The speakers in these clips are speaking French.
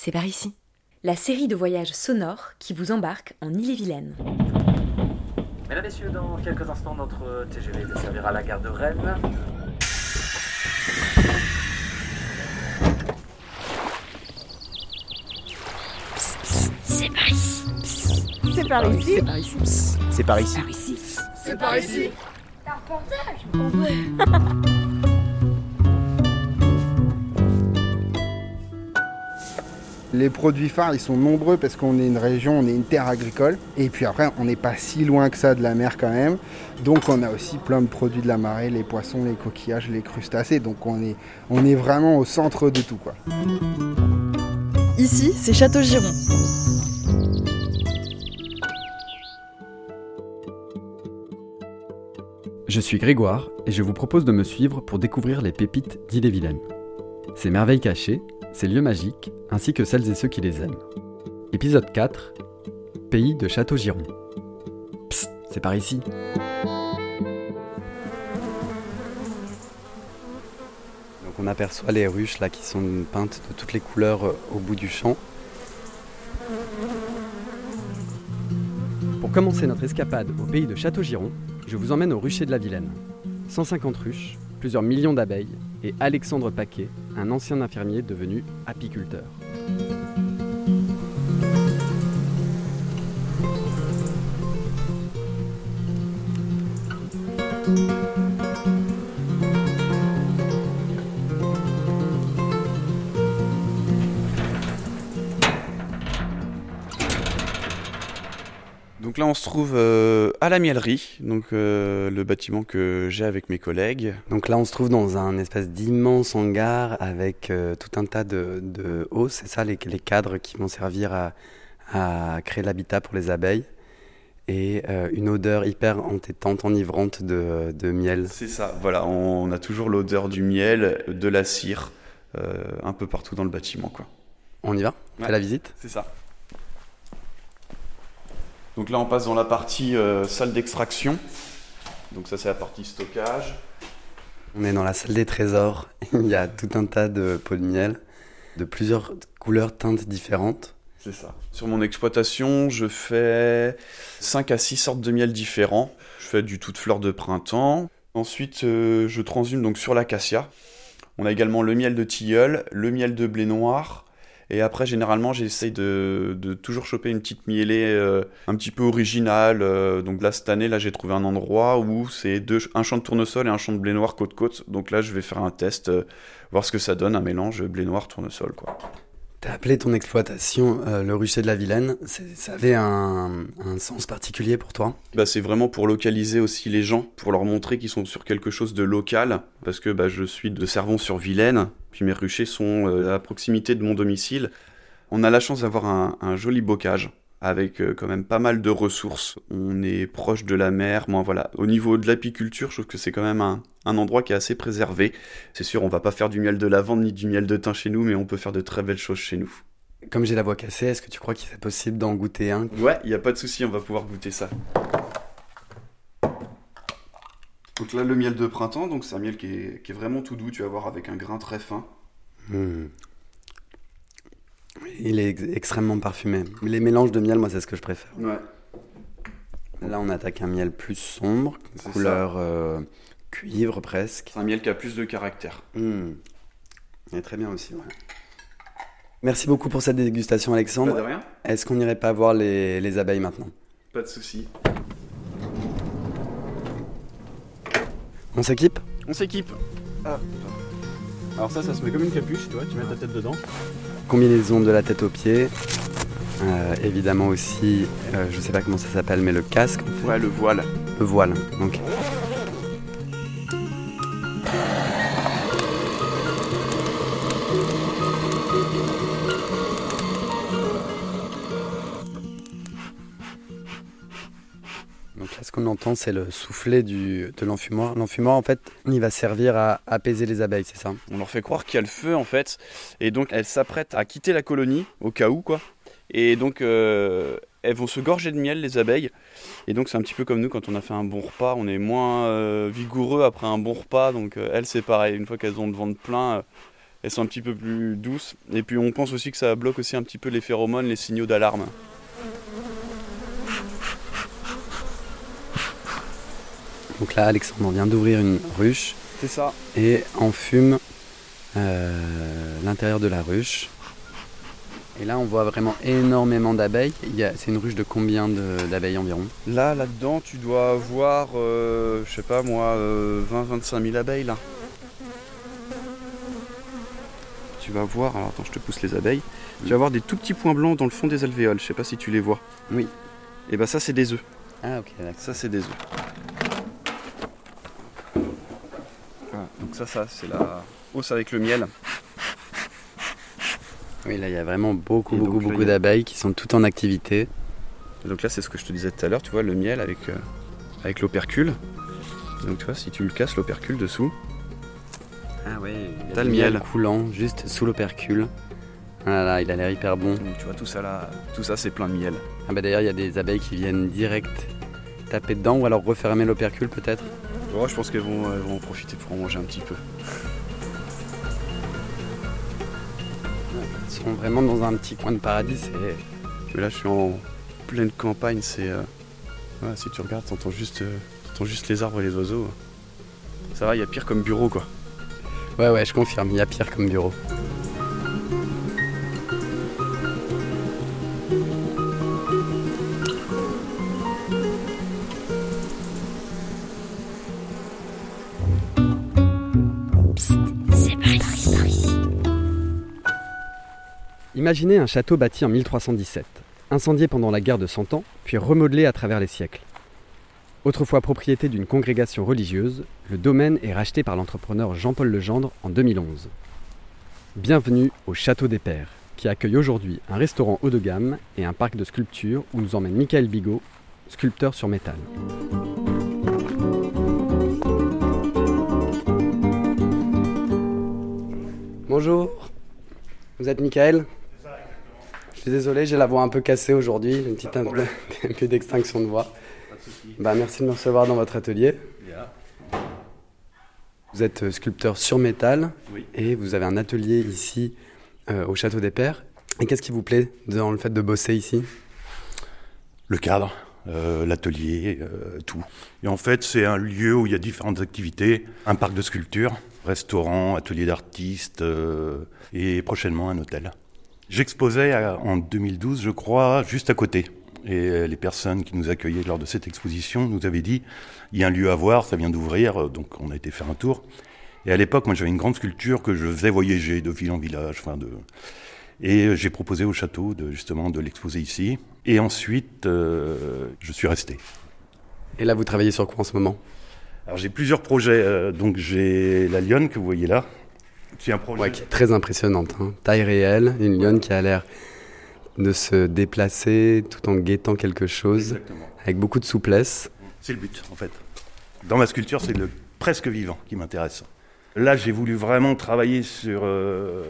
c'est par ici. La série de voyages sonores qui vous embarque en Ille-et-Vilaine. Mesdames, Messieurs, dans quelques instants, notre TGV desservira la gare de Rennes. C'est par ici. C'est par ici. C'est par ici. C'est par ici. C'est par ici. Un reportage Les produits phares, ils sont nombreux parce qu'on est une région, on est une terre agricole. Et puis après, on n'est pas si loin que ça de la mer quand même. Donc on a aussi plein de produits de la marée, les poissons, les coquillages, les crustacés. Donc on est, on est vraiment au centre de tout. Quoi. Ici, c'est Château-Giron. Je suis Grégoire et je vous propose de me suivre pour découvrir les pépites d'Ille-et-Vilaine. Ces merveilles cachées, ces lieux magiques, ainsi que celles et ceux qui les aiment. Épisode 4 Pays de Château-Giron. Psst, c'est par ici. Donc on aperçoit les ruches là qui sont peintes de toutes les couleurs euh, au bout du champ. Pour commencer notre escapade au pays de Château-Giron, je vous emmène au rucher de la Vilaine. 150 ruches, plusieurs millions d'abeilles et Alexandre Paquet, un ancien infirmier devenu apiculteur. Là, on se trouve euh, à la Mielerie, donc euh, le bâtiment que j'ai avec mes collègues. Donc là, on se trouve dans un espèce d'immense hangar avec euh, tout un tas de, de hauts, c'est ça les, les cadres qui vont servir à, à créer l'habitat pour les abeilles. Et euh, une odeur hyper entêtante, enivrante de, de miel. C'est ça, voilà, on a toujours l'odeur du miel, de la cire, euh, un peu partout dans le bâtiment, quoi. On y va? On Ouais. fait la visite? C'est ça. Donc là, on passe dans la partie euh, salle d'extraction. Donc ça, c'est la partie stockage. On est dans la salle des trésors. Il y a tout un tas de pots de miel de plusieurs couleurs, teintes différentes. C'est ça. Sur mon exploitation, je fais 5 à 6 sortes de miel différents. Je fais du tout de fleurs de printemps. Ensuite, euh, je transhume donc sur l'acacia. On a également le miel de tilleul, le miel de blé noir. Et après, généralement, j'essaye de, de toujours choper une petite mielée euh, un petit peu originale. Euh, donc là, cette année, là, j'ai trouvé un endroit où c'est deux, un champ de tournesol et un champ de blé noir côte-côte. Donc là, je vais faire un test, euh, voir ce que ça donne, un mélange blé noir-tournesol, quoi. T'as appelé ton exploitation euh, le rucher de la Vilaine. Ça avait un, sens particulier pour toi? Bah, c'est vraiment pour localiser aussi les gens, pour leur montrer qu'ils sont sur quelque chose de local, parce que bah, je suis de Servon-sur-Vilaine, puis mes ruchers sont euh, à proximité de mon domicile. On a la chance d'avoir un joli bocage, avec euh, quand même pas mal de ressources. On est proche de la mer, moi voilà. Au niveau de l'apiculture, je trouve que c'est quand même un, un endroit qui est assez préservé. C'est sûr, on va pas faire du miel de lavande ni du miel de thym chez nous, mais on peut faire de très belles choses chez nous. Comme j'ai la voix cassée, est-ce que tu crois qu'il est possible d'en goûter un? Ouais, il n'y a pas de souci, on va pouvoir goûter ça. Donc là, le miel de printemps, donc c'est un miel qui est, qui est vraiment tout doux, tu vas voir, avec un grain très fin. Hmm. Il est ex- extrêmement parfumé. Les mélanges de miel, moi, c'est ce que je préfère. Ouais. Là, on attaque un miel plus sombre, couleur euh, cuivre presque. C'est un miel qui a plus de caractère. Hmm. Il est très bien aussi, ouais. Merci beaucoup pour cette dégustation, Alexandre. Pas de rien Est-ce qu'on n'irait pas voir les, les abeilles maintenant? Pas de souci. On s'équipe? On s'équipe. Alors ça, ça se met comme une capuche, tu vois, tu mets ta tête dedans. Combinaison de la tête aux pieds. Euh, évidemment aussi, euh, je sais pas comment ça s'appelle, mais le casque, Ouais, le voile. le voile. Donc, c'est le soufflet de l'enfumoir. L'enfumoir, en fait, il va servir à apaiser les abeilles, c'est ça? On leur fait croire qu'il y a le feu, en fait. Et donc, elles s'apprêtent à quitter la colonie, au cas où, quoi. Et donc, euh, elles vont se gorger de miel, les abeilles. Et donc, c'est un petit peu comme nous, quand on a fait un bon repas, on est moins euh, vigoureux après un bon repas. Donc, euh, elles, c'est pareil. Une fois qu'elles ont le ventre plein, elles sont un petit peu plus douces. Et puis on pense aussi que ça bloque aussi un petit peu les phéromones, les signaux d'alarme. Donc là, Alexandre vient d'ouvrir une ruche C'est ça. et enfume euh, l'intérieur de la ruche. Et là, on voit vraiment énormément d'abeilles. C'est une ruche de combien d'abeilles environ? Là, là-dedans, tu dois avoir, euh, je sais pas moi, 20-25 000 abeilles là. Tu vas voir, alors attends, je te pousse les abeilles. Tu vas voir des tout petits points blancs dans le fond des alvéoles, je sais pas si tu les vois. Oui. Et bah ça, c'est des œufs. Ah, ok, d'accord. Ça, c'est des œufs. Voilà, donc ça, ça, c'est la hausse avec le miel. Oui, là, il y a vraiment beaucoup, Et beaucoup, beaucoup a- d'abeilles qui sont toutes en activité. Et donc là, c'est ce que je te disais tout à l'heure, tu vois, le miel avec, euh, avec l'opercule. Donc tu vois, si tu le casses, l'opercule dessous, Ah oui, T'as le miel. coulant juste sous l'opercule. Ah là là, il a l'air hyper bon. donc tu vois, tout ça là, tout ça, c'est plein de miel. Ah bah d'ailleurs, il y a des abeilles qui viennent direct taper dedans ou alors refermer l'opercule peut-être? Ouais, je pense qu'elles vont, elles vont en profiter pour en manger un petit peu. Ils sont vraiment dans un petit coin de paradis. C'est... Mais là, je suis en pleine campagne, c'est... euh, ouais, si tu regardes, t'entends juste, euh, t'entends juste les arbres et les oiseaux. Ça va, il y a pire comme bureau, quoi. Ouais, ouais, je confirme, il y a pire comme bureau. Imaginez un château bâti en 1317, incendié pendant la guerre de Cent Ans, puis remodelé à travers les siècles. Autrefois propriété d'une congrégation religieuse, le domaine est racheté par l'entrepreneur Jean-Paul Legendre en 2011. Bienvenue au Château des Pères, qui accueille aujourd'hui un restaurant haut de gamme et un parc de sculptures où nous emmène Michael Bigot, sculpteur sur métal. Bonjour, vous êtes Michael? Suis désolé, j'ai la voix un peu cassée aujourd'hui, une petite un peu, un peu d'extinction de voix. Bah, merci de me recevoir dans votre atelier. Vous êtes euh, sculpteur sur métal Oui. et vous avez un atelier ici euh, au Château des Pères. Et qu'est-ce qui vous plaît dans le fait de bosser ici? Le cadre, euh, l'atelier, euh, tout. Et en fait, c'est un lieu où il y a différentes activités, un parc de sculpture, restaurant, atelier d'artistes euh, et prochainement un hôtel. J'exposais en 2012, je crois, juste à côté. Et euh, les personnes qui nous accueillaient lors de cette exposition nous avaient dit il y a un lieu à voir, ça vient d'ouvrir, euh, donc on a été faire un tour. Et à l'époque, moi j'avais une grande sculpture que je faisais voyager de ville en village, enfin de, et euh, j'ai proposé au château de, justement de l'exposer ici. Et ensuite, euh, je suis resté. Et là, vous travaillez sur quoi en ce moment? Alors j'ai plusieurs projets. donc j'ai la lionne que vous voyez là. C'est un projet. Ouais, qui est très impressionnante. hein. Taille réelle, une lionne qui a l'air de se déplacer tout en guettant quelque chose, Exactement. avec beaucoup de souplesse. C'est le but en fait. Dans ma sculpture, c'est le presque vivant qui m'intéresse. Là, j'ai voulu vraiment travailler sur euh,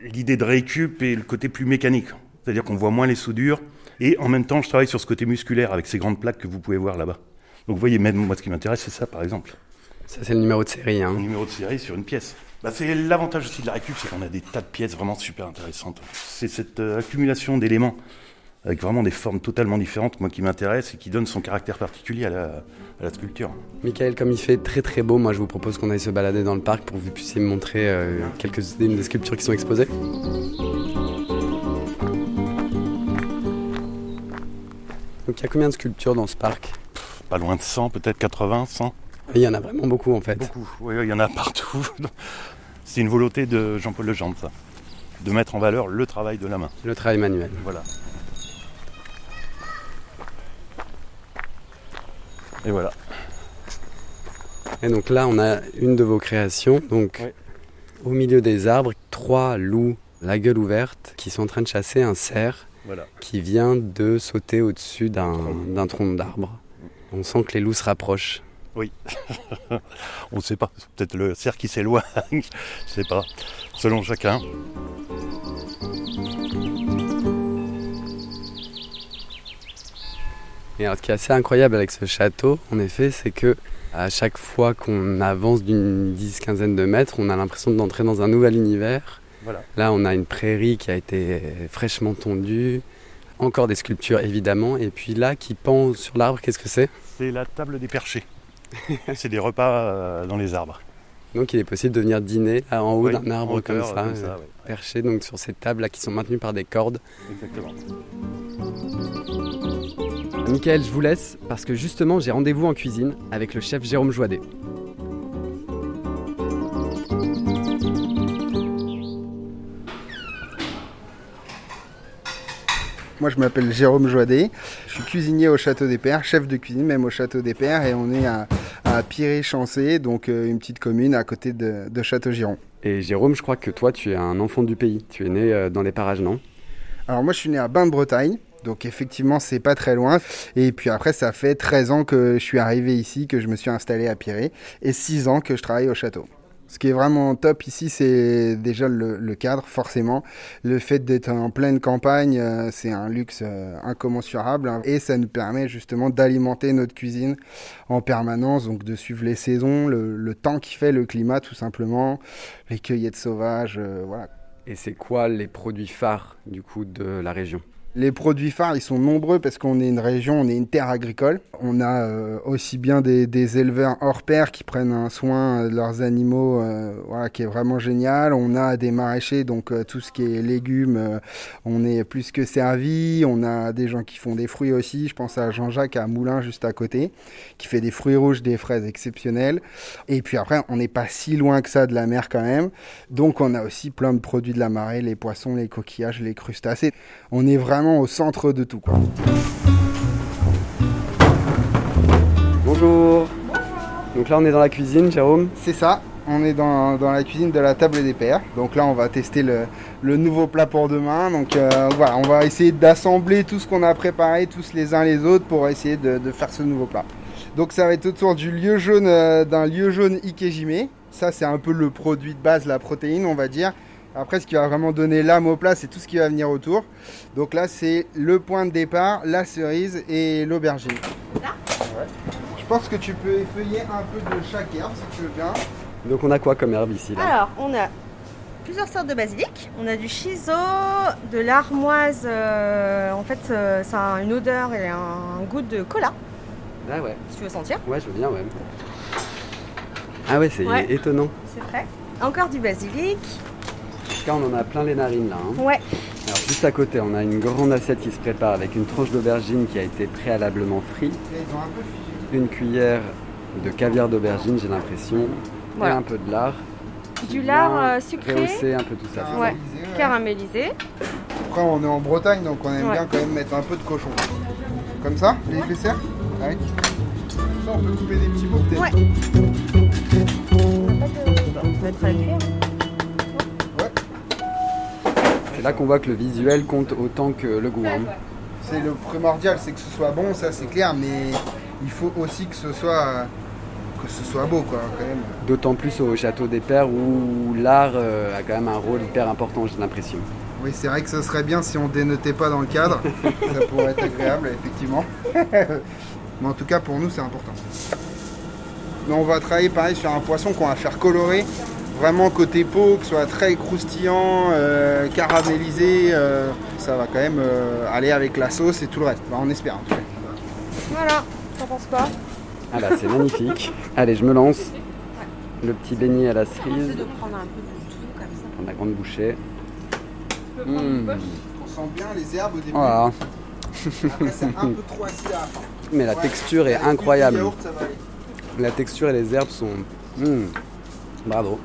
l'idée de récup et le côté plus mécanique. C'est-à-dire qu'on voit moins les soudures. Et en même temps, je travaille sur ce côté musculaire avec ces grandes plaques que vous pouvez voir là-bas. Donc vous voyez, même moi, ce qui m'intéresse, c'est ça par exemple. Ça, c'est le numéro de série. Hein. numéro de série sur une pièce. Bah, c'est l'avantage aussi de la récup, c'est qu'on a des tas de pièces vraiment super intéressantes. C'est cette euh, accumulation d'éléments avec vraiment des formes totalement différentes, moi qui m'intéresse et qui donne son caractère particulier à la, à la sculpture. Michael, comme il fait très très beau, moi je vous propose qu'on aille se balader dans le parc pour que vous puissiez me montrer euh, quelques-unes des sculptures qui sont exposées. Donc il y a combien de sculptures dans ce parc? Pas loin de 100, peut-être 80, 100. Il y en a vraiment beaucoup en fait. Beaucoup, oui, il y en a partout. C'est une volonté de Jean-Paul Legendre, ça. De mettre en valeur le travail de la main. Le travail manuel. Voilà. Et voilà. Et donc là, on a une de vos créations. Donc, au milieu des arbres, trois loups, la gueule ouverte, qui sont en train de chasser un cerf Voilà. qui vient de sauter au-dessus d'un tronc d'arbre. On sent que les loups se rapprochent. On ne sait pas. C'est peut-être le cerf qui s'éloigne. Je sais pas. Selon chacun. Et alors, ce qui est assez incroyable avec ce château, en effet, c'est que à chaque fois qu'on avance d'une dix, quinzaine de mètres, on a l'impression d'entrer dans un nouvel univers. Voilà. Là, on a une prairie qui a été fraîchement tondue, encore des sculptures évidemment, et puis là, qui pend sur l'arbre, qu'est-ce que c'est? C'est la table des perchés. c'est des repas euh, dans les arbres. Donc, il est possible de venir dîner là, en haut Oui, d'un arbre comme ça, comme ça, euh, ouais. perché donc sur ces tables là qui sont maintenues par des cordes. Exactement. Michael, je vous laisse parce que justement j'ai rendez-vous en cuisine avec le chef Jérôme Joidet. Moi, je m'appelle Jérôme Joidet. Je suis cuisinier au Château des Pères, chef de cuisine même au Château des Pères, et on est à, à Piré-Chancé, donc euh, une petite commune à côté de, de Château-Giron. Et Jérôme, je crois que toi, tu es un enfant du pays. Tu es né euh, dans les parages, non? Alors moi, je suis né à Bain de Bretagne. Donc effectivement, c'est pas très loin. Et puis après, ça fait 13 ans que je suis arrivé ici, que je me suis installé à Piré, et 6 ans que je travaille au château. Ce qui est vraiment top ici, c'est déjà le, cadre, forcément. Le fait d'être en pleine campagne, euh, c'est un luxe euh, incommensurable. hein. Et ça nous permet justement d'alimenter notre cuisine en permanence, donc de suivre les saisons, le, le temps qui fait, le climat tout simplement, les cueillettes sauvages, euh, voilà. Et c'est quoi les produits phares du coup de la région? Les produits phares, ils sont nombreux parce qu'on est une région, on est une terre agricole. On a euh, aussi bien des, éleveurs hors pair qui prennent un soin de leurs animaux, euh, voilà, qui est vraiment génial. On a des maraîchers, donc euh, tout ce qui est légumes, on est plus que servi. On a des gens qui font des fruits aussi. Je pense à Jean-Jacques à Moulin juste à côté, qui fait des fruits rouges, des fraises exceptionnelles. Et puis après, on n'est pas si loin que ça de la mer quand même. Donc on a aussi plein de produits de la marée, les poissons, les coquillages, les crustacés. On est vraiment au centre de tout. Quoi. Bonjour Donc là, on est dans la cuisine, Jérôme. C'est ça, on est dans, dans la cuisine de la table des pères. Donc là, on va tester le, le nouveau plat pour demain. Donc euh, voilà, on va essayer d'assembler tout ce qu'on a préparé, tous les uns les autres, pour essayer de, de faire ce nouveau plat. Donc ça va être autour du lieu jaune, euh, d'un lieu jaune Ikejime. Ça, c'est un peu le produit de base, la protéine, on va dire. Après, ce qui va vraiment donner l'âme au plat, c'est tout ce qui va venir autour. Donc là, c'est le point de départ, la cerise et l'aubergine. Ouais. Je pense que tu peux effeuiller un peu de chaque herbe, si tu veux bien. Donc on a quoi comme herbe ici là Alors, on a plusieurs sortes de basilic. On a du chiso, de l'armoise. euh, en fait, euh, ça a une odeur et un goût de cola, Ah ouais, si tu veux sentir. ouais, je veux bien, ouais. Ah ouais, c'est Ouais. étonnant. C'est frais. Encore du basilic. Cas, on en a plein les narines là. hein. Ouais. Alors juste à côté, on a une grande assiette qui se prépare avec une tranche d'aubergine qui a été préalablement frite, une cuillère de caviar d'aubergine, j'ai l'impression, Voilà. et un peu de lard. Du lard euh, sucré, Rehausser un peu tout ça. Ouais. Caramélisé, ouais. caramélisé. Après, on est en Bretagne, donc on aime Ouais. bien quand même mettre un peu de cochon. Comme ça, les épaisseurs Avec. Ça, on peut couper des petits bouts peut-être. Ouais. On n'a pas de. Ça là qu'on voit que le visuel compte autant que le goût. hein. C'est le primordial, c'est que ce soit bon, ça c'est clair, mais il faut aussi que ce soit que ce soit beau, quoi, quand même. D'autant plus au château des Pères où l'art euh, a quand même un rôle hyper important, j'ai l'impression. Oui, c'est vrai que ce serait bien si on dénotait pas dans le cadre. ça pourrait être agréable, effectivement. Mais en tout cas, pour nous, c'est important. Mais on va travailler pareil sur un poisson qu'on va faire colorer. Vraiment côté peau, que ce soit très croustillant, euh, caramélisé. euh, ça va quand même euh, aller avec la sauce et tout le reste. Enfin, on espère en tout cas. Voilà. T'en penses quoi? Ah bah c'est magnifique. Allez, je me lance. Le petit beignet à la cerise, de prendre un peu de tout comme ça. prendre la grande bouchée. Mmh. On sent bien les herbes au début. Voilà. Après, c'est un peu trop acide à la fin. Mais la Ouais. texture est Avec incroyable. yaourt. La texture et les herbes sont... Mmh. Bravo.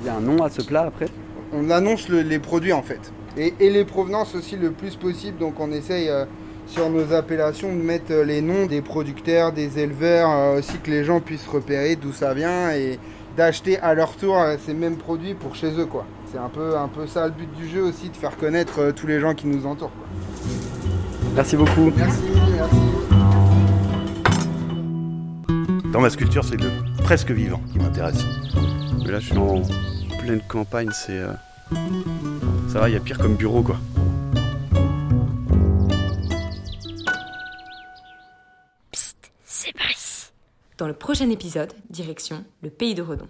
Il y a un nom à ce plat après on annonce le- les produits en fait. Et, et les provenances aussi le plus possible. Donc on essaye euh, sur nos appellations de mettre euh, les noms des producteurs, des éleveurs, euh, aussi que les gens puissent repérer d'où ça vient et d'acheter à leur tour ces mêmes produits pour chez eux quoi. C'est un peu, un peu ça le but du jeu aussi, de faire connaître euh, tous les gens qui nous entourent. quoi. Merci beaucoup. Merci, merci. Dans ma sculpture, c'est le presque vivant qui m'intéresse. Mais là, je suis en pleine campagne, c'est. Euh, ça va, il y a pire comme bureau, quoi. Psst, c'est par. Dans le prochain épisode, direction le pays de Redon.